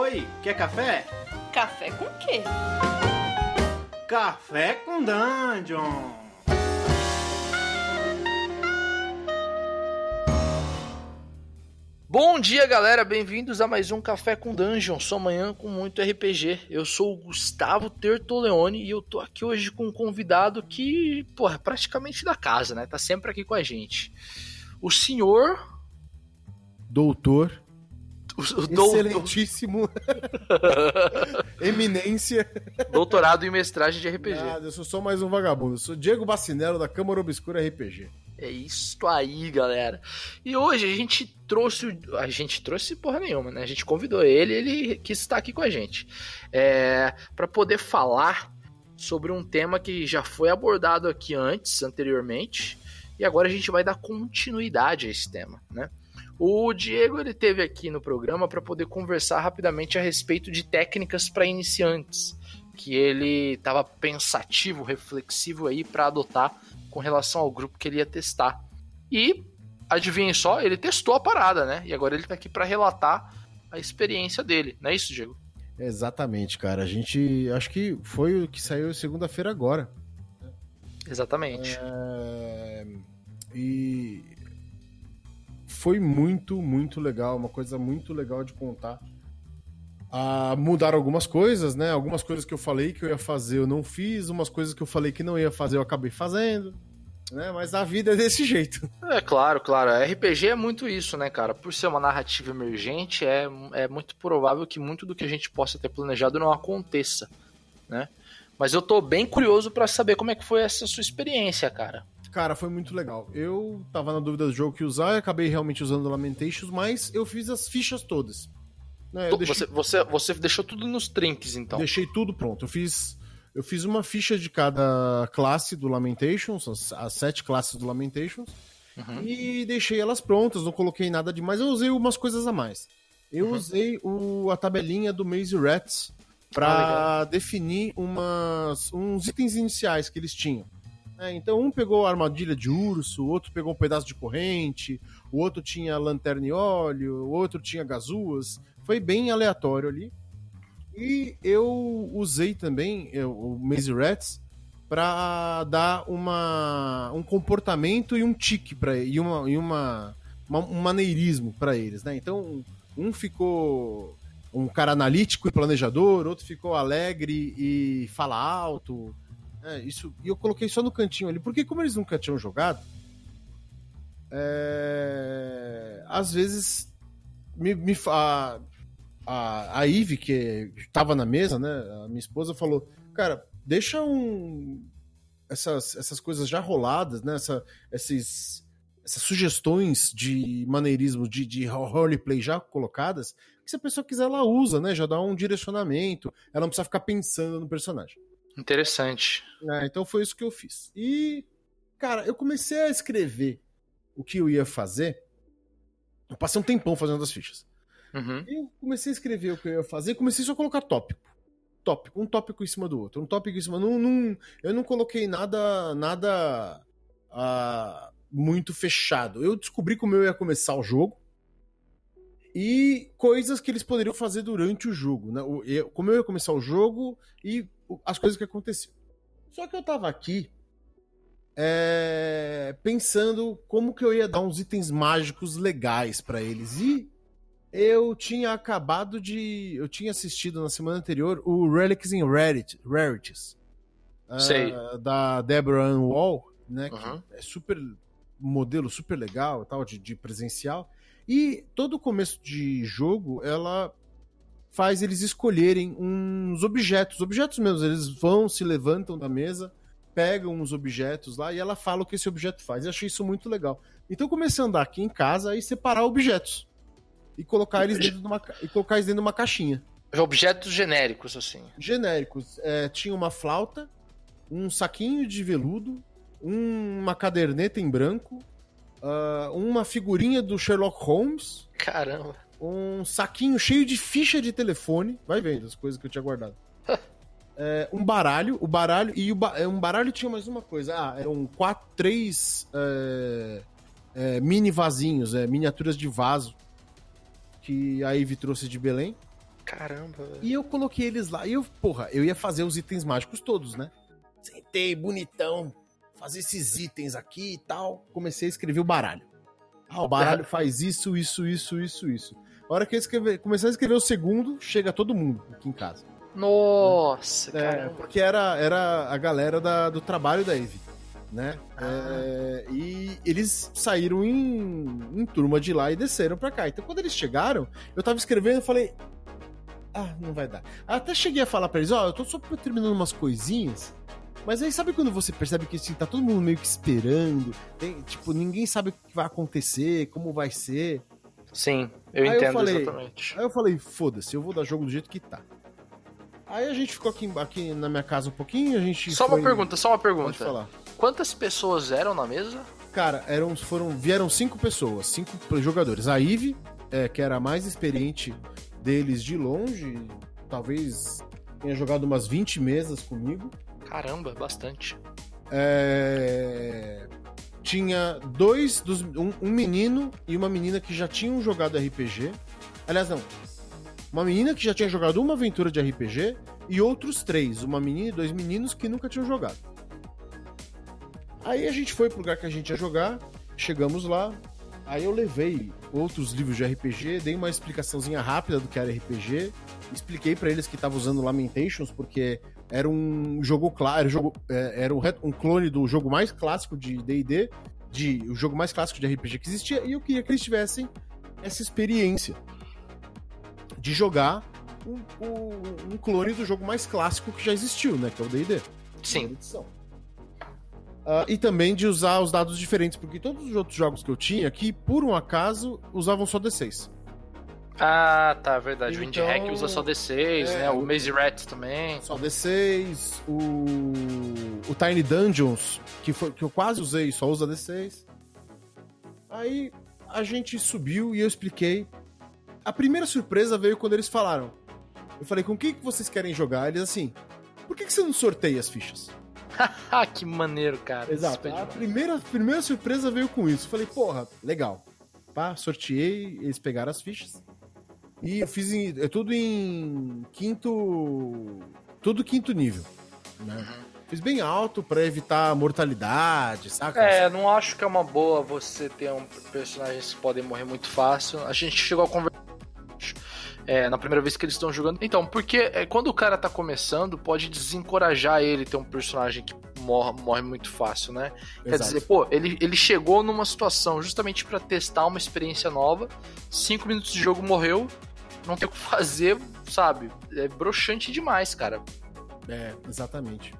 Oi, quer café? Café com quê? Café com Dungeon! Bom dia, galera. Bem-vindos a mais um Café com Dungeon. Sua manhã com muito RPG. Eu sou o Gustavo Tertoleone e eu tô aqui hoje com um convidado que, porra, é praticamente da casa, né? Tá sempre aqui com a gente. O senhor. Doutor. O, Excelentíssimo. Eminência. doutorado em mestragem de RPG. Nada, eu sou só mais um vagabundo. Eu sou Diego Bacinello da Câmara Obscura RPG. É isso aí, galera. E hoje a gente trouxe. A gente trouxe porra nenhuma, né? A gente convidou ele ele quis estar aqui com a gente. É, para poder falar sobre um tema que já foi abordado aqui antes, anteriormente. E agora a gente vai dar continuidade a esse tema, né? O Diego ele teve aqui no programa para poder conversar rapidamente a respeito de técnicas para iniciantes, que ele estava pensativo, reflexivo aí para adotar com relação ao grupo que ele ia testar. E adivinhem só, ele testou a parada, né? E agora ele tá aqui para relatar a experiência dele, não é isso, Diego? Exatamente, cara. A gente. Acho que foi o que saiu segunda-feira agora. Exatamente. É, E. Foi muito, muito legal. Uma coisa muito legal de contar. Ah, mudaram algumas coisas, né? Algumas coisas que eu falei que eu ia fazer eu não fiz. Umas coisas que eu falei que não ia fazer eu acabei fazendo. Né? Mas a vida é desse jeito. É claro, claro. RPG é muito isso, né, cara? Por ser uma narrativa emergente, é, é muito provável que muito do que a gente possa ter planejado não aconteça, né? Mas eu tô bem curioso para saber como é que foi essa sua experiência, cara. Cara, foi muito legal. Eu tava na dúvida do jogo que usar, eu acabei realmente usando Lamentations, mas eu fiz as fichas todas. Né, deixei, Você, você, você deixou tudo nos trinques, então. deixei tudo pronto. Eu fiz, eu fiz uma ficha de cada classe do Lamentations, as, as sete classes do Lamentations, Uhum. e deixei elas prontas, não coloquei nada demais. Eu usei umas coisas a mais. Eu Uhum. usei o, a tabelinha do Maze Rats Ah, para definir umas, uns itens iniciais que eles tinham. É, então um pegou armadilha de urso, o outro pegou um pedaço de corrente, o outro tinha lanterna e óleo, o outro tinha gazuas. Foi bem aleatório ali. E eu usei também eu, o Maze Rats para dar uma, um comportamento e um tique para e uma, e uma, uma- um maneirismo para eles, né? Então um ficou um cara analítico e planejador, outro ficou alegre e fala alto. É, isso, e eu coloquei só no cantinho ali, porque como eles nunca tinham jogado, é, às vezes me, me a, a, a Ive, que estava na mesa, né? A minha esposa falou, cara, deixa um essas, essas coisas já roladas, né? Essa, esses, essas sugestões de maneirismo, de, de roleplay já colocadas, que se a pessoa quiser, ela usa, né? Já dá um direcionamento, ela não precisa ficar pensando no personagem. Interessante. É, então foi isso que eu fiz. E, cara, eu comecei a escrever o que eu ia fazer. Eu passei um tempão fazendo as fichas. Uhum. Eu comecei a escrever o que eu ia fazer, comecei só a colocar tópico. Tópico, um tópico em cima do outro, um tópico em cima. Não, não, eu não coloquei nada, nada ah, muito fechado. Eu descobri como eu ia começar o jogo e coisas que eles poderiam fazer durante o jogo, né? O- eu- como eu ia começar o jogo e o- as coisas que aconteciam. Só que eu tava aqui é, pensando como que eu ia dar uns itens mágicos legais pra eles e eu tinha acabado de. Eu tinha assistido na semana anterior o Relics in Rarit- Rarities. Sei. da Deborah Ann Wall, né? Uhum. Que é super. modelo super legal e tal, de, de presencial. E todo começo de jogo, ela faz eles escolherem uns objetos. Objetos mesmo, eles vão, se levantam da mesa, pegam uns objetos lá e ela fala o que esse objeto faz. Eu achei isso muito legal. Então eu comecei a andar aqui em casa e separar objetos. E colocar eles dentro de uma, e colocar eles dentro de uma caixinha. Objetos genéricos, assim. Genéricos. É, tinha uma flauta, um saquinho de veludo, um- uma caderneta em branco, ah, uma figurinha do Sherlock Holmes, Caramba. um saquinho cheio de ficha de telefone. Vai vendo as coisas que eu tinha guardado. É, um baralho, o baralho. E o ba- é, um baralho tinha mais uma coisa. Ah, eram quatro, três é, é, mini vasinhos, é, miniaturas de vaso. Que a Ivy trouxe de Belém. Caramba. E eu coloquei eles lá. E eu, porra, eu ia fazer os itens mágicos todos, né? Sentei, bonitão. Fazer esses itens aqui e tal. Comecei a escrever o baralho. Ah, o baralho faz isso, isso, isso, isso, isso. A hora que eu escrever, comecei a escrever o segundo, chega todo mundo aqui em casa. Nossa, É, caramba. porque era, era a galera da- do trabalho da Eve, né? É, e eles saíram em, em turma de lá e desceram pra cá. Então quando eles chegaram, eu tava escrevendo e falei. Ah, não vai dar. Até cheguei a falar pra eles, ó, eu tô só terminando umas coisinhas. Mas aí sabe quando você percebe que assim, tá todo mundo meio que esperando? Tem, tipo, ninguém sabe o que vai acontecer, como vai ser. Sim, eu Aí eu entendo falei- exatamente. Aí eu falei, foda-se, eu vou dar jogo do jeito que tá. Aí a gente ficou aqui, aqui na minha casa um pouquinho, a gente. Só foi- uma pergunta, só uma Pode pergunta. falar. Quantas pessoas eram na mesa? Cara, eram, foram, vieram cinco pessoas, cinco jogadores. A Ive, é, que era a mais experiente deles de longe, talvez tenha jogado umas 20 mesas comigo. Caramba, bastante. É, Tinha dois, dos, um, um menino e uma menina que já tinham jogado RPG. Aliás, não. Uma menina que já tinha jogado uma aventura de RPG e outros três, uma menina e dois meninos que nunca tinham jogado. Aí a gente foi pro lugar que a gente ia jogar, chegamos lá, aí eu levei outros livros de RPG, dei uma explicaçãozinha rápida do que era RPG, expliquei pra eles que tava usando Lamentations porque era um jogo claro, jogo, é, era um, um clone do jogo mais clássico de D&D, de o jogo mais clássico de RPG que existia, e eu queria que eles tivessem essa experiência de jogar um, um- um clone do jogo mais clássico que já existiu, né, que é o D&D. Sim. Ah, e também de usar os dados diferentes, porque todos os outros jogos que eu tinha aqui, por um acaso, usavam só D6. Ah, tá, verdade. O Indie Então, Hack usa só D6, é, né? O Maze Rat também. Só D6, o, o Tiny Dungeons, que, foi, que eu quase usei, só usa D6. Aí a gente subiu e eu expliquei. A primeira surpresa veio quando eles falaram. Eu falei, com o que, vocês querem jogar? Eles assim, por que, que você não sorteia as fichas? Que maneiro, cara. Exato. A primeira, primeira surpresa veio com isso. Falei, porra, legal. Pá, sorteei, eles pegaram as fichas. E eu fiz em, é tudo em quinto. Tudo quinto nível. Né? Uhum. Fiz bem alto pra evitar mortalidade, saca? É, não acho que é uma boa você ter um personagens que podem morrer muito fácil. A gente chegou a conversar é, na primeira vez que eles estão jogando. Então, porque é, quando o cara tá começando, pode desencorajar ele ter um personagem que morre, morre muito fácil, né? Quer Exato. dizer, pô, ele, ele chegou numa situação justamente pra testar uma experiência nova, cinco minutos de jogo morreu, não tem o que fazer, sabe? É broxante demais, cara. É, exatamente.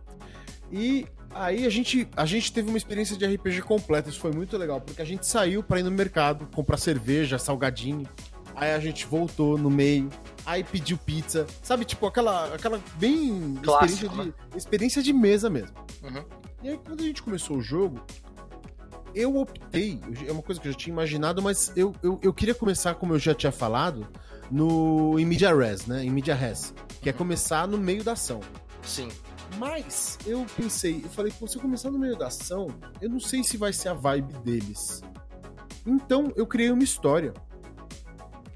E aí a gente, a gente teve uma experiência de RPG completa, isso foi muito legal, porque a gente saiu pra ir no mercado, comprar cerveja, salgadinho. Aí a gente voltou no meio, aí pediu pizza, sabe? Tipo, aquela, aquela bem Clássico, experiência, de, experiência de mesa mesmo. Uhum. E aí quando a gente começou o jogo, eu optei, é uma coisa que eu já tinha imaginado, mas eu, eu, eu queria começar, como eu já tinha falado, no em Media Res, né? Em Media Res, que é começar no meio da ação. Sim. Mas eu pensei, eu falei, se eu começar no meio da ação, eu não sei se vai ser a vibe deles. Então eu criei uma história.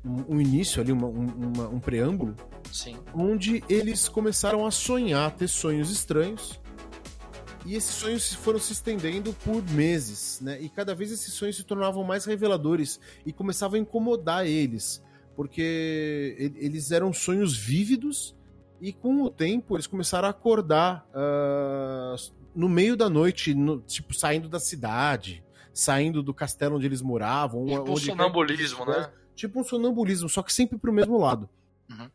Um, um início ali, uma- um, uma- um preâmbulo, Sim. onde eles começaram a sonhar, ter sonhos estranhos. E esses sonhos foram se estendendo por meses, né? E cada vez esses sonhos se tornavam mais reveladores e começavam a incomodar eles, porque eles eram sonhos vívidos e com o tempo eles começaram a acordar ah, no meio da noite, no- tipo saindo da cidade, saindo do castelo onde eles moravam, Tipo um sonambulismo, né? tipo um sonambulismo, só que sempre pro mesmo lado. Uhum.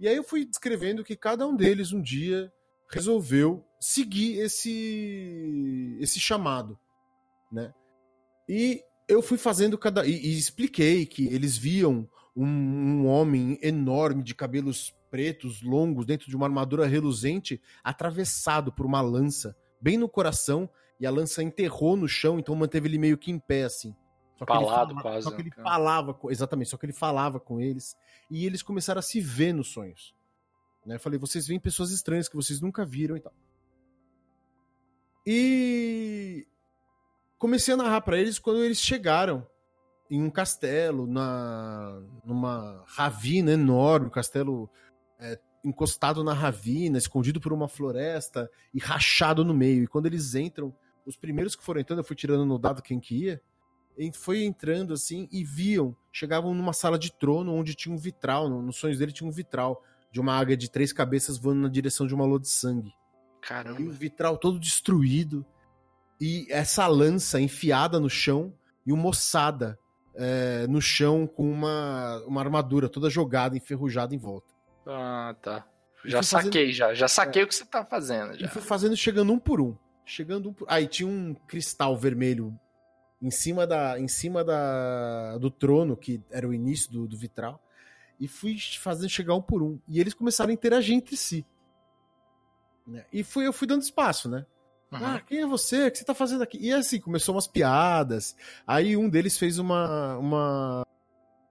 E aí eu fui descrevendo que cada um deles um dia resolveu seguir esse esse chamado, né? E eu fui fazendo cada e, e expliquei que eles viam um, um homem enorme de cabelos pretos longos dentro de uma armadura reluzente atravessado por uma lança bem no coração e a lança enterrou no chão, então manteve ele meio que em pé assim. Só que ele Palado falava- quase, Só que ele né? falava, exatamente, só que ele falava com eles e eles começaram a se ver nos sonhos. Né? Eu falei, vocês veem pessoas estranhas que vocês nunca viram e tal. E comecei a narrar pra eles quando eles chegaram em um castelo, na, numa ravina enorme, um castelo é, encostado na ravina, escondido por uma floresta e rachado no meio. E quando eles entram, os primeiros que foram entrando, eu fui tirando no dado quem que ia, foi entrando assim e viam, chegavam numa sala de trono onde tinha um vitral, nos sonhos dele tinha um vitral de uma águia de três cabeças voando na direção de uma lua de sangue. Caramba. E o vitral todo destruído e essa lança enfiada no chão e uma moçada é, no chão com uma, uma armadura toda jogada, enferrujada em volta. Ah, tá. Já saquei, fazendo... já. Já saquei é. o que você tá fazendo. Já. E foi fazendo, chegando um por um. Chegando um por... Aí tinha um cristal vermelho em cima da em cima da do trono que era o início do, do vitral e fui fazendo chegar um por um e eles começaram a interagir entre si né? e fui eu fui dando espaço né uhum. ah quem é você o que você tá fazendo aqui e assim começou umas piadas aí um deles fez uma uma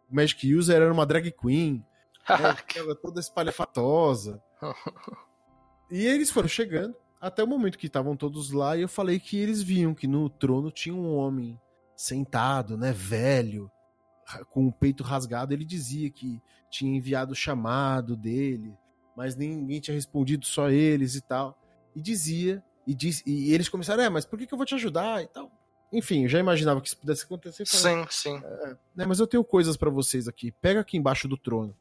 Magic User era uma drag queen né? toda espalhafatosa e eles foram chegando até o momento que estavam todos lá e eu falei que eles viam que no trono tinha um homem sentado, né, velho, com o peito rasgado. Ele dizia que tinha enviado o chamado dele, mas ninguém tinha respondido, só eles e tal. E dizia, e, diz, e eles começaram, é, mas por que, que eu vou te ajudar e tal? Enfim, eu já imaginava que isso pudesse acontecer. Falei, sim, sim. É, né, mas eu tenho coisas para vocês aqui. Pega aqui embaixo do trono.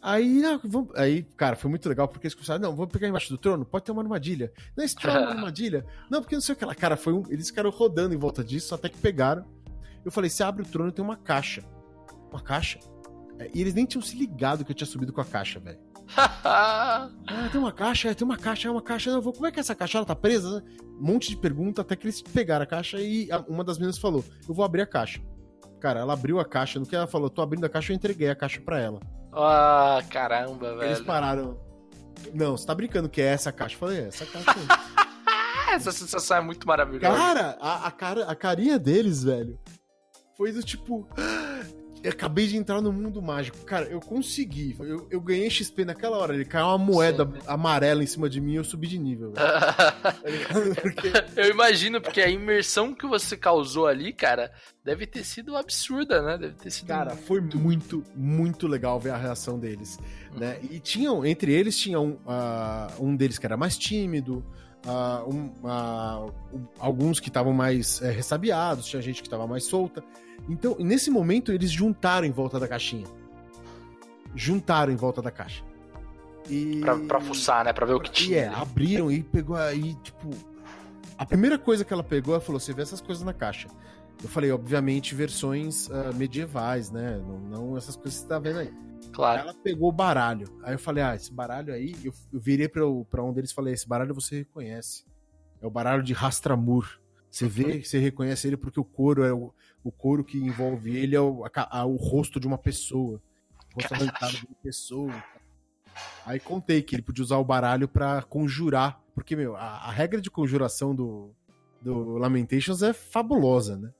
Aí, ah, vamos... aí, cara, foi muito legal porque eles começaram, não, vamos pegar embaixo do trono, pode ter uma armadilha. Não, esse trono é uma armadilha. Não, porque não sei o que lá. Cara, foi um... eles ficaram rodando em volta disso até que pegaram. Eu falei, você abre o trono tem uma caixa. Uma caixa? É, e eles nem tinham se ligado que eu tinha subido com a caixa, velho. ah, tem uma caixa, tem uma caixa, é uma caixa. Não, vou, como é que essa caixa ela tá presa? Um monte de pergunta até que eles pegaram a caixa e uma das meninas falou: Eu vou abrir a caixa. Cara, ela abriu a caixa. No que ela falou, tô abrindo a caixa, eu entreguei a caixa para ela. Ah, caramba, velho. Eles pararam. Não, você tá brincando que é essa caixa? Eu falei, é essa caixa. essa sensação é muito maravilhosa. Cara, a, a, cara, a carinha deles, velho, foi do tipo. Eu acabei de entrar no mundo mágico. Cara, eu consegui. Eu, eu ganhei XP naquela hora. Ele caiu uma moeda Sim. amarela em cima de mim e eu subi de nível. Tá porque... Eu imagino, porque a imersão que você causou ali, cara, deve ter sido absurda, né? Deve ter sido. Cara, foi muito, muito legal ver a reação deles. Né? E tinham, entre eles, tinha um, uh, um deles que era mais tímido. Uh, um, uh, alguns que estavam mais é, ressabiados, tinha gente que estava mais solta. Então, nesse momento, eles juntaram em volta da caixinha. Juntaram em volta da caixa. E... Pra, pra fuçar, né? Pra ver o que tinha. E é, abriram e pegou aí, tipo. A primeira coisa que ela pegou, ela falou: você vê essas coisas na caixa. Eu falei, obviamente, versões uh, medievais, né? Não, não, essas coisas que você tá vendo aí. Claro. Ela pegou o baralho. Aí eu falei, ah, esse baralho aí, eu, eu virei pra, pra um deles e falei, esse baralho você reconhece. É o baralho de Rastramur. Você vê, você reconhece ele porque o couro é o, o couro que envolve ele é o, a, a, o rosto de uma pessoa. O rosto arrancado de uma pessoa. Aí contei que ele podia usar o baralho para conjurar. Porque, meu, a, a, regra de conjuração do, do Lamentations é fabulosa, né?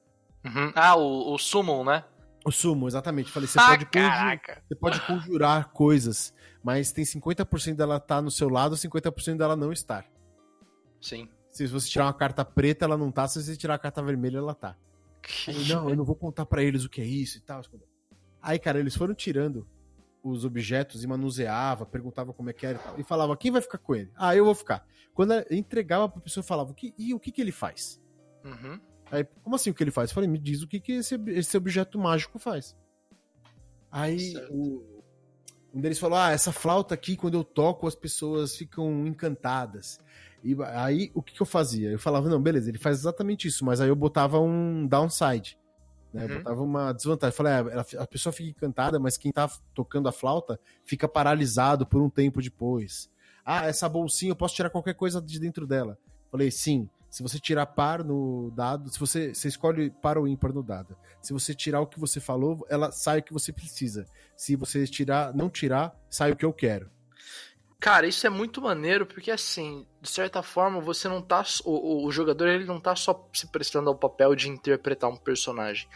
Uhum. Ah, o, o Summon, né? O Summon, exatamente. Falei, você, ah, pode conjurar, você pode conjurar coisas, mas tem 50% dela tá no seu lado, 50% dela não estar. Sim. Se você tirar uma carta preta, ela não tá. Se você tirar a carta vermelha, ela tá. Aí, não, eu não vou contar para eles o que é isso e tal. Aí, cara, eles foram tirando os objetos e manuseava, perguntava como é que era e tal. E falava, quem vai ficar com ele? Ah, eu vou ficar. Quando entregava pra pessoa, falava, o que, e o que que ele faz? Uhum. Aí, como assim o que ele faz? Eu falei, me diz o que, que esse, esse objeto mágico faz. Aí, o, um deles falou, ah, essa flauta aqui, quando eu toco, as pessoas ficam encantadas. E aí, o que, que eu fazia? Eu falava, não, beleza, ele faz exatamente isso, mas aí eu botava um downside. Né? Uhum. Botava uma desvantagem. Eu falei, ah, a pessoa fica encantada, mas quem tá tocando a flauta fica paralisado por um tempo depois. Ah, essa bolsinha eu posso tirar qualquer coisa de dentro dela. Eu falei, sim. Se você tirar par no dado, se você, você escolhe par ou ímpar no dado. Se você tirar o que você falou, ela sai o que você precisa. Se você tirar, não tirar, sai o que eu quero. Cara, isso é muito maneiro, porque assim, de certa forma, você não tá. O, o jogador ele não tá só se prestando ao papel de interpretar um personagem.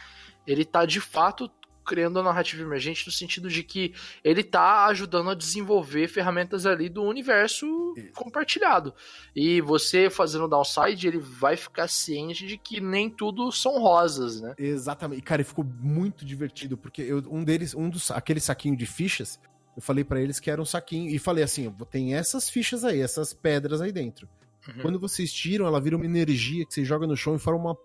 Ele tá de fato criando a narrativa emergente no sentido de que ele tá ajudando a desenvolver ferramentas ali do universo compartilhado. E você fazendo downside, ele vai ficar ciente de que nem tudo são rosas, né? Exatamente. E, cara, ficou muito divertido, porque eu, um deles, um dos, aquele saquinho de fichas, eu falei para eles que era um saquinho, e falei assim, tem essas fichas aí, essas pedras aí dentro. Uhum. Quando vocês tiram, ela vira uma energia que você joga no chão e forma uma,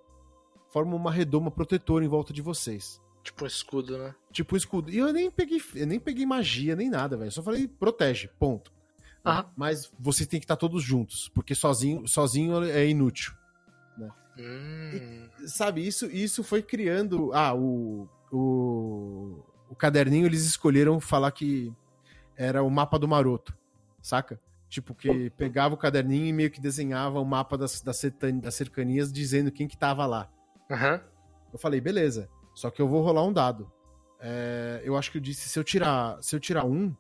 forma uma redoma protetora em volta de vocês. Tipo um escudo, né? Tipo um escudo. E eu nem peguei, eu nem peguei magia, nem nada, velho. Só falei, protege, ponto. Uhum. Mas vocês têm que estar todos juntos, porque sozinho, sozinho é inútil. Né? Hum. E, sabe, isso, isso foi criando. Ah, o, o, o caderninho eles escolheram falar que era o mapa do maroto, saca? Tipo, que pegava o caderninho e meio que desenhava o mapa das, das, das cercanias dizendo quem que tava lá. Uhum. Eu falei, beleza. Só que eu vou rolar um dado. É, eu acho que eu disse, se eu tirar, se eu tirar um,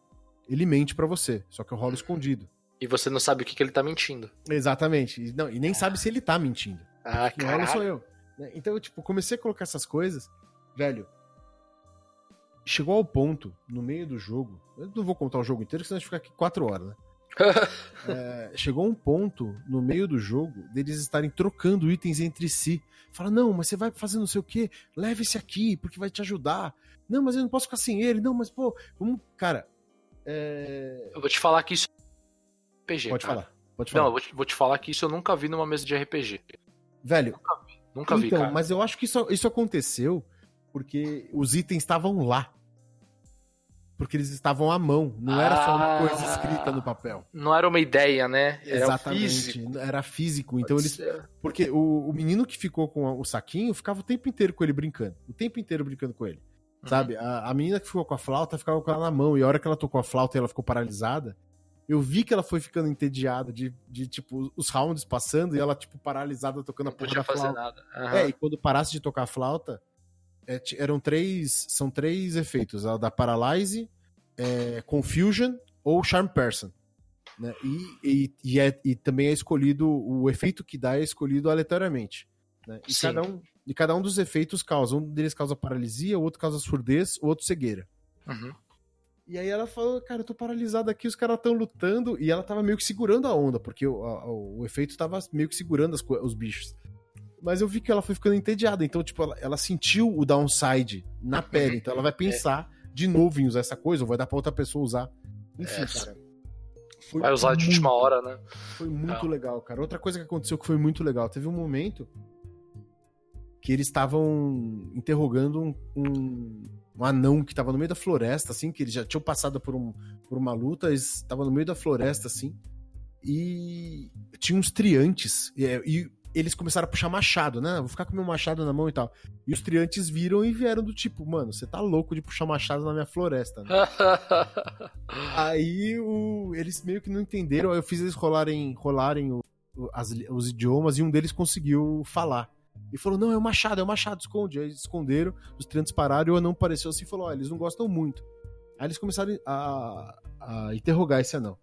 ele mente para você. Só que eu rolo escondido. E você não sabe o que, que ele tá mentindo. Exatamente. E, não, e nem sabe se ele tá mentindo. Ah, Quem rola sou eu. Né? Então, eu, tipo, comecei a colocar essas coisas. Velho, chegou ao ponto, no meio do jogo. Eu não vou contar o jogo inteiro, senão a gente fica aqui quatro horas, né? é, chegou um ponto no meio do jogo deles estarem trocando itens entre si. Fala, não, mas você vai fazer não sei o que, leve esse aqui, porque vai te ajudar. Não, mas eu não posso ficar sem ele. Não, mas pô, vamos. Cara. É... Eu vou te falar que isso é RPG. Pode cara. falar. Pode falar. Não, eu vou te, vou te, falar que isso eu nunca vi numa mesa de RPG. Velho. Nunca vi. Nunca então, vi, cara. mas eu acho que isso, isso aconteceu porque os itens estavam lá porque eles estavam à mão, não era só uma coisa Ah. escrita no papel. Não era uma ideia, né? Era Exatamente, físico. era físico. Então Pode eles. ser. Porque o, o menino que ficou com o saquinho ficava o tempo inteiro com ele brincando. O tempo inteiro brincando com ele. Uhum. Sabe? A, a menina que ficou com a flauta ficava com ela na mão. E a hora que ela tocou a flauta e ela ficou paralisada, eu vi que ela foi ficando entediada de, de tipo, os rounds passando e ela, tipo, paralisada tocando Não a porra podia da fazer flauta. nada. Aham. É, e quando parasse de tocar a flauta, é, eram três. São três efeitos: a da Paralyze, é, Confusion ou Charm Person. Né? E, e, e, é- e também é escolhido, o efeito que dá é escolhido aleatoriamente. Né? E, Sim. cada um, e cada um dos efeitos causa. Um deles causa paralisia, o outro causa surdez, o outro cegueira. Uhum. E aí ela falou, cara, eu tô paralisada aqui, os caras tão lutando, e ela tava meio que segurando a onda, porque o, a- o, efeito tava meio que segurando as os bichos. Mas eu vi que ela foi ficando entediada, então, tipo, ela, ela sentiu o downside na pele, então ela vai pensar de novo em usar essa coisa, ou vai dar pra outra pessoa usar. Enfim, É, cara. Vai usar de última muito- hora, né? Foi muito É. legal, cara. Outra coisa que aconteceu que foi muito legal, teve um momento que eles estavam interrogando um, um, um anão que tava no meio da floresta, assim, que eles já tinham passado por, um, por uma luta, eles estavam no meio da floresta, assim, e tinha uns triantes, e, e eles começaram a puxar machado, né? Vou ficar com meu machado na mão e tal. E os triantes viram e vieram do tipo, mano, você tá louco de puxar machado na minha floresta, né? Aí o- eles meio que não entenderam, aí eu fiz eles rolarem, rolarem o- as- os idiomas e um deles conseguiu falar. E falou: Não, é o Machado, é o Machado, esconde. Aí eles esconderam, os triantes pararam e o anão apareceu assim e falou: Ó, eles não gostam muito. Aí eles começaram a, a interrogar esse anão.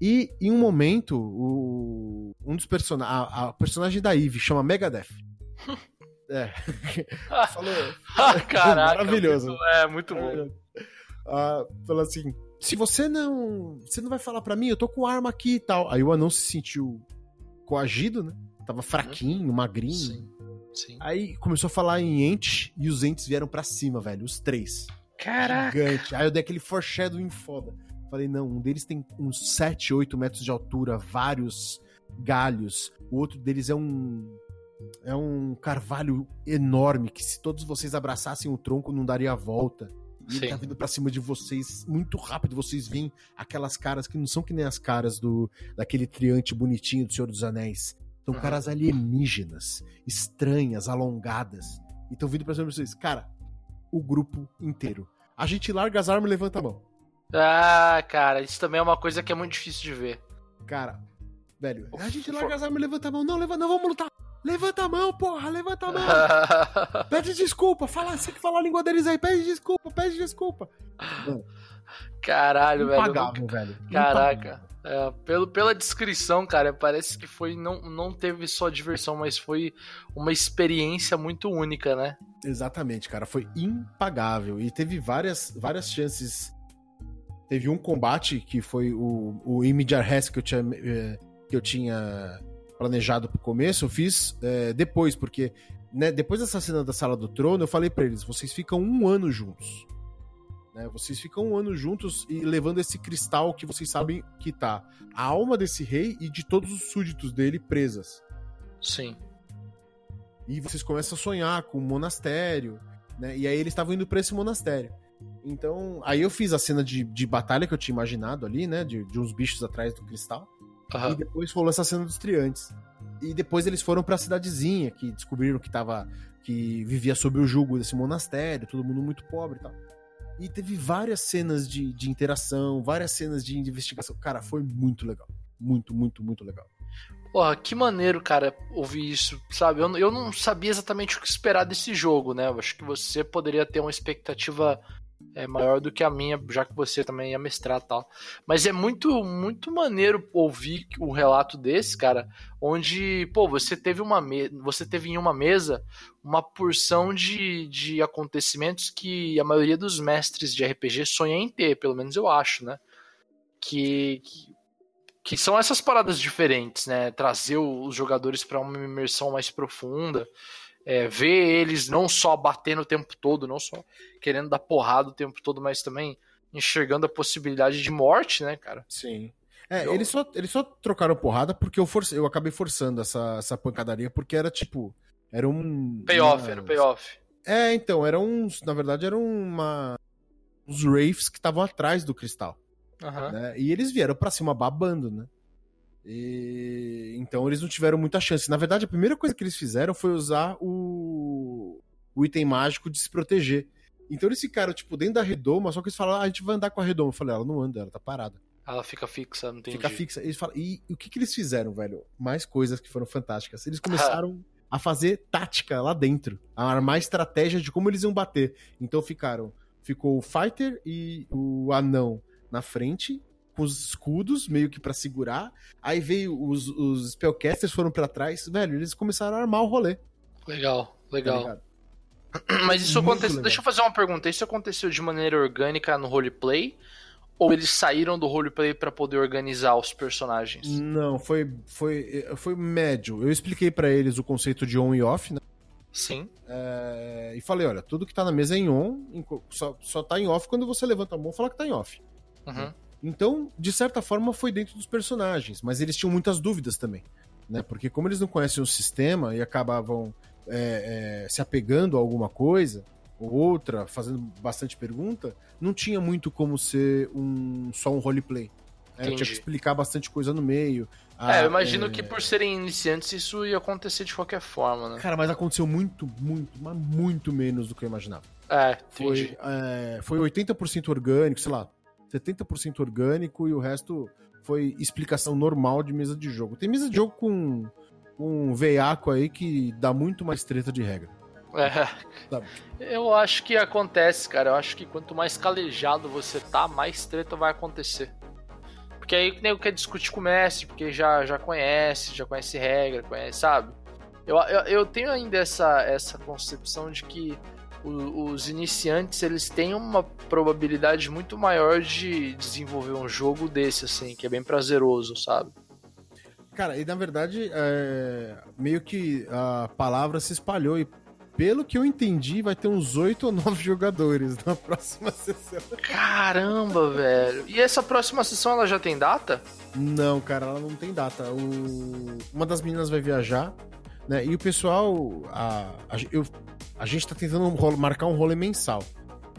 E em um momento, o, um dos personagens. A, a personagem da Eve chama Megadeth. É. falou. Caraca. Maravilhoso. muito- é, muito bom. Ah, falou assim: se você não. Você não vai falar pra mim, eu tô com arma aqui e tal. Aí o anão se sentiu coagido, né? Tava fraquinho, magrinho. Sim. Sim. Aí começou a falar em ente e os entes vieram pra cima, velho. Os três. Caraca. Gigante. Aí eu dei aquele foreshadowing foda. Falei, não, um deles tem uns 7, 8 metros de altura, vários galhos. O outro deles é um. É um carvalho enorme que se todos vocês abraçassem o tronco não daria a volta. E ele tá vindo pra cima de vocês muito rápido. Vocês veem aquelas caras que não são que nem as caras do daquele triante bonitinho do Senhor dos Anéis. São Uhum. caras alienígenas, estranhas, alongadas. E estão vindo pra cima de vocês. Cara, o grupo inteiro. A gente larga as armas e levanta a mão. Ah, cara, isso também é uma coisa que é muito difícil de ver. Cara, velho, a gente larga as armas e levanta a mão. Não, levanta, não, vamos lutar. Levanta a mão, porra, levanta a mão. Pede desculpa, fala, você que fala a língua deles aí, pede desculpa, pede desculpa. Caralho, velho. Impagável, velho. Caraca. É, pelo, pela descrição, cara, parece que foi não, não teve só diversão, mas foi uma experiência muito única, né? Exatamente, cara. Foi impagável. E teve várias, várias chances. Teve um combate que foi o, o Immediate Res que eu tinha, eh, que eu tinha planejado pro começo. Eu fiz é, depois, porque né, depois dessa cena da Sala do Trono, eu falei para eles: vocês ficam um ano juntos. Né? Vocês ficam um ano juntos e levando esse cristal que vocês sabem que tá a alma desse rei e de todos os súditos dele presas. Sim. E vocês começam a sonhar com um monastério, né? E aí eles estavam indo para esse monastério. Então, aí eu fiz a cena de, de batalha que eu tinha imaginado ali, né? De, de uns bichos atrás do cristal. Uhum. E depois rolou essa cena dos triantes. E depois eles foram pra cidadezinha, que descobriram que tava. que vivia sob o jugo desse monastério, todo mundo muito pobre e tal. E teve várias cenas de, de interação, várias cenas de investigação. Cara, foi muito legal. Muito, muito, muito legal. Porra, que maneiro, cara, ouvir isso, sabe? Eu, eu não sabia exatamente o que esperar desse jogo, né? Eu acho que você poderia ter uma expectativa é, maior do que a minha, já que você também ia mestrar tal. Mas é muito, muito maneiro ouvir um relato desse, cara, onde, pô, você teve uma me... você teve em uma mesa uma porção de, de acontecimentos que a maioria dos mestres de RPG sonha em ter, pelo menos eu acho, né? Que, que, que são essas paradas diferentes, né? Trazer os jogadores para uma imersão mais profunda é, ver eles não só batendo o tempo todo, não só querendo dar porrada o tempo todo, mas também enxergando a possibilidade de morte, né, cara? Sim. É, eu... eles, só, eles só trocaram porrada porque eu, force, eu acabei forçando essa, essa pancadaria, porque era tipo. Era um. Payoff, uma... era um payoff. É, então, eram uns. Na verdade, eram uma. Uns Wraiths que estavam atrás do cristal. Uhum. Né? E eles vieram pra cima babando, né? E... Então eles não tiveram muita chance. Na verdade, a primeira coisa que eles fizeram foi usar o, o item mágico de se proteger. Então eles ficaram, tipo, dentro da redoma, só que eles falaram, ah, a gente vai andar com a redoma. Eu falei, ela não anda, ela tá parada. Ela fica fixa, não tem Fica fixa. Eles falam, e, e, o que, que eles fizeram, velho? Mais coisas que foram fantásticas. Eles começaram a fazer tática lá dentro. A armar estratégia de como eles iam bater. Então ficaram. Ficou o Fighter e o Anão na frente com os escudos, meio que para segurar. Aí veio os, os spellcasters foram para trás. Velho, eles começaram a armar o rolê. Legal, legal. Tá Mas isso aconteceu. Deixa eu fazer uma pergunta. Isso aconteceu de maneira orgânica no roleplay? Ou eles saíram do roleplay para poder organizar os personagens? Não, foi foi foi médio. Eu expliquei para eles o conceito de on e off, né? Sim. É, e falei, olha, tudo que tá na mesa é em on, só, só tá em off quando você levanta a mão e fala que tá em off. Uhum. Então, de certa forma, foi dentro dos personagens, mas eles tinham muitas dúvidas também. Né? Porque como eles não conhecem o sistema e acabavam é, é, se apegando a alguma coisa, ou outra, fazendo bastante pergunta, não tinha muito como ser um só um roleplay. É, tinha que explicar bastante coisa no meio. é, eu imagino é... que por serem iniciantes isso ia acontecer de qualquer forma, né? Cara, mas aconteceu muito, muito, mas muito menos do que eu imaginava. É, foi, é, foi 80% orgânico, sei lá, 70% orgânico e o resto foi explicação normal de mesa de jogo. Tem mesa de jogo com um veiaco aí que dá muito mais treta de regra. É. Eu acho que acontece, cara. Eu acho que quanto mais calejado você tá, mais treta vai acontecer. Porque aí nem quer discutir com o mestre, porque já, já conhece, já conhece regra, conhece, sabe? Eu, eu, eu tenho ainda essa, essa concepção de que os iniciantes eles têm uma probabilidade muito maior de desenvolver um jogo desse, assim, que é bem prazeroso, sabe? Cara, e na verdade, é... meio que a palavra se espalhou e pelo que eu entendi, vai ter uns oito ou nove jogadores na próxima sessão. Caramba, velho. E essa próxima sessão ela já tem data? Não, cara, ela não tem data. O... Uma das meninas vai viajar, né? E o pessoal. A, a, eu a gente tá tentando um marcar um rolê mensal.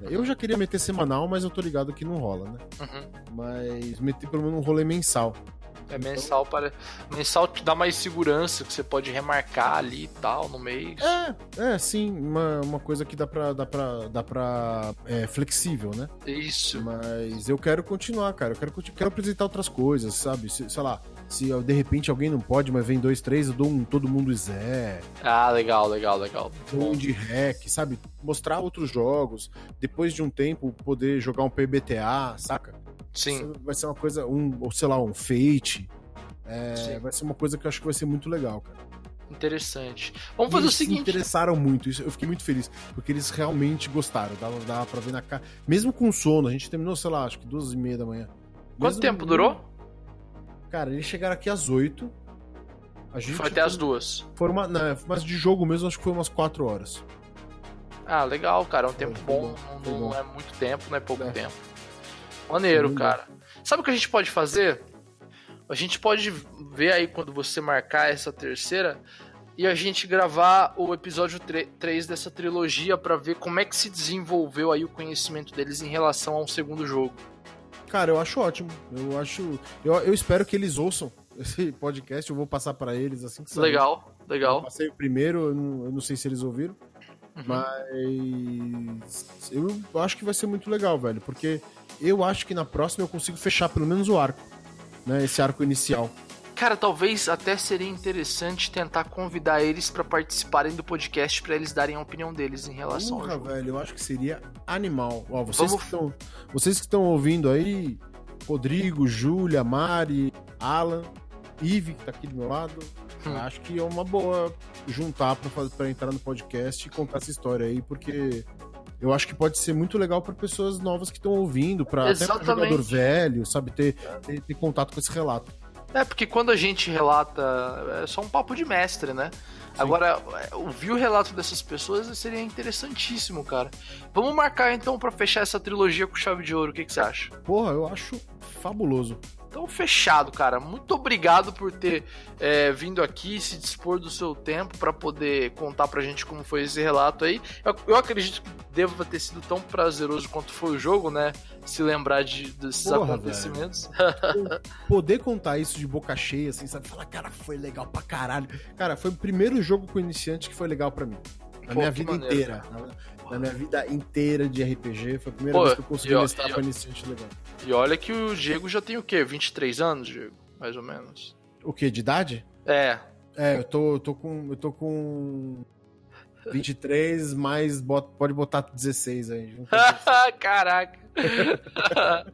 Eu já queria meter semanal, mas eu tô ligado que não rola, né? Uhum. Mas meter pelo menos um rolê mensal. É mensal para. Mensal te dá mais segurança, que você pode remarcar ali e tal no mês. É, é, sim, uma, uma coisa que dá pra. dá pra. dá pra. É, flexível, né? Isso. Mas eu quero continuar, cara. Eu quero, quero apresentar outras coisas, sabe? Sei lá, se de repente alguém não pode, mas vem dois, três, eu dou um todo mundo Zé. Ah, legal, legal, legal. Um de hack, sabe? Mostrar outros jogos. Depois de um tempo, poder jogar um PBTA, saca? Sim. Isso vai ser uma coisa, um, ou sei lá, um Fate. É, vai ser uma coisa que eu acho que vai ser muito legal, cara. Interessante. Vamos fazer eles o seguinte. se interessaram muito, isso eu fiquei muito feliz, porque eles realmente gostaram, dava, dava pra ver na cara. Mesmo com sono, a gente terminou, sei lá, acho que duas e meia da manhã. Quanto Mesmo- tempo durou? Cara, eles chegaram aqui às oito. A gente Foi até as duas. Foram uma, não, mas de jogo mesmo, acho que foi umas quatro horas. Ah, legal, cara. É um Foi, tempo bom. Não, não é muito tempo, não é pouco É. tempo. Maneiro, cara. Sabe o que a gente pode fazer? A gente pode ver aí quando você marcar essa terceira e a gente gravar o episódio 3 dessa trilogia pra ver como é que se desenvolveu aí o conhecimento deles em relação a um segundo jogo. Cara, eu acho ótimo. Eu acho. Eu, eu espero que eles ouçam esse podcast. Eu vou passar pra eles assim que sair. Legal, Eu legal. passei o primeiro, eu não, eu não sei se eles ouviram. Uhum. Mas eu acho que vai ser muito legal, velho, porque eu acho que na próxima eu consigo fechar pelo menos o arco, né? Esse arco inicial. Cara, talvez até seria interessante tentar convidar eles pra participarem do podcast pra eles darem a opinião deles em relação ao Porra, jogo. velho, eu acho que seria animal. Ó, vocês Vamos- que estão, vocês que estão ouvindo aí, Rodrigo, Júlia, Mari, Alan, Ive que tá aqui do meu lado, Hum. acho que é uma boa juntar pra entrar no podcast e contar essa história aí, porque eu acho que pode ser muito legal pra pessoas novas que estão ouvindo, para até pra jogador velho, sabe, ter, ter, ter contato com esse relato. É, porque quando a gente relata, é só um papo de mestre, né? Agora, é, ouvir o relato dessas pessoas seria interessantíssimo, cara. Vamos marcar então pra fechar essa trilogia com chave de ouro, o que, que você acha? Porra, eu acho fabuloso. Então, fechado, cara. Muito obrigado por ter é, vindo aqui, se dispor do seu tempo pra poder contar pra gente como foi esse relato aí. Eu, eu acredito que deva ter sido tão prazeroso quanto foi o jogo, né? Se lembrar de, desses Porra, acontecimentos. poder contar isso de boca cheia, assim, sabe? Falar, cara, foi legal pra caralho. Cara, foi o primeiro jogo com iniciante que foi legal pra mim. Na Pô, minha vida maneiro, inteira. Na, na minha vida inteira de RPG, foi a primeira Pô, vez que eu consegui e ó- mestrar e ó- pra iniciante legal. E olha que o Diego já tem o quê? 23 anos, Diego? Mais ou menos. O quê? De idade? É, É, eu tô, eu tô com. Eu tô com. 23, mais bota- pode botar 16 aí. junta 16. Caraca.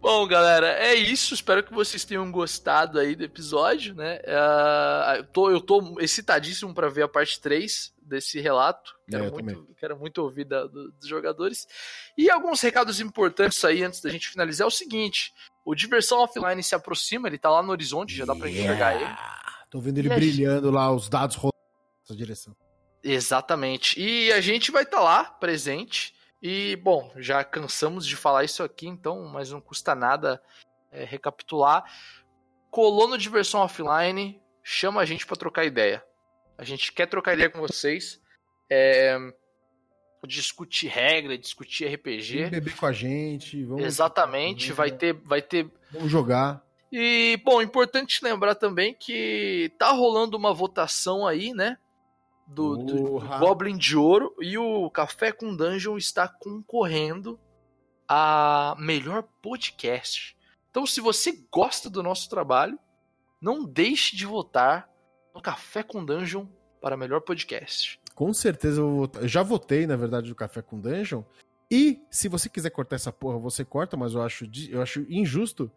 Bom, galera, é isso. Espero que vocês tenham gostado aí do episódio, né? Ah, eu, tô, eu tô excitadíssimo para ver a parte 3 desse relato. Quero, É, muito, quero muito ouvir da- do- dos jogadores. E alguns recados importantes aí antes da gente finalizar é o seguinte: o Diversão Offline se aproxima, ele tá lá no horizonte, já dá pra enxergar ele. Tô vendo ele E brilhando lá, os dados rolando nessa direção. Exatamente. E a gente vai estar lá, presente. E, bom, já cansamos de falar isso aqui, então, mas não custa nada é, recapitular. Colou no Diversão Offline, chama a gente para trocar ideia. A gente quer trocar ideia com vocês. É, discutir regra, discutir Vem RPG. beber com a gente, vamos. Exatamente, vai ter, vai ter Vamos jogar. e, bom, importante lembrar também que tá rolando uma votação aí, né? Do, do-. Goblin de Ouro e o Café com Dungeon está concorrendo a melhor podcast. Então, se você gosta do nosso trabalho, não deixe de votar no Café com Dungeon para melhor podcast. Com certeza eu, vou votar. eu já votei, na verdade, do Café com Dungeon. E se você quiser cortar essa porra, você corta, mas eu acho, eu acho injusto.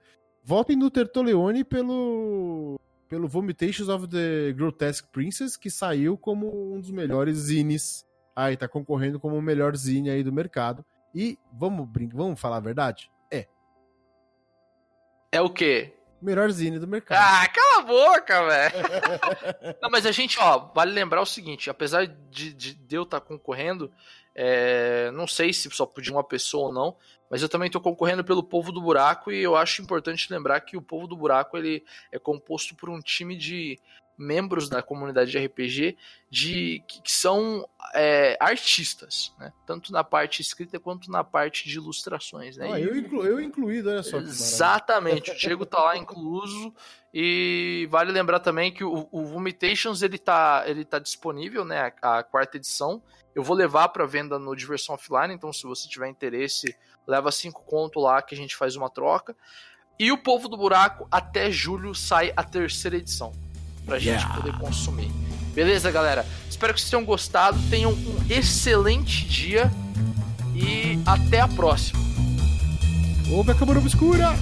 Votem no Tertoleone pelo pelo Vomitations of the Grotesque Princess, que saiu como um dos melhores zines. Aí tá concorrendo como o melhor zine aí do mercado. E vamos brincar, vamos falar a verdade? É, É o quê? Melhor zine do mercado. Ah, cala a boca, velho! Não, mas a gente, ó, vale lembrar o seguinte: apesar de, de, eu estar concorrendo, é, não sei se só podia uma pessoa ou não, mas eu também estou concorrendo pelo Povo do Buraco e eu acho importante lembrar que o Povo do Buraco ele é composto por um time de membros da comunidade de RPG de, que, que são é, artistas, né? Tanto na parte escrita quanto na parte de ilustrações, né? Ah, eu, inclu, eu incluído, olha só. Exatamente, o Diego tá lá incluso. E vale lembrar também que o, o Vomitations ele tá, ele tá disponível, né? A, a quarta edição. Eu vou levar para venda no Diversão Offline, então se você tiver interesse, leva cinco conto lá que a gente faz uma troca. E o Povo do Buraco, até julho sai a terceira edição. Pra gente Yeah. poder consumir. Beleza, galera? Espero que vocês tenham gostado. Tenham um excelente dia. E até a próxima. Ouve a câmara obscura!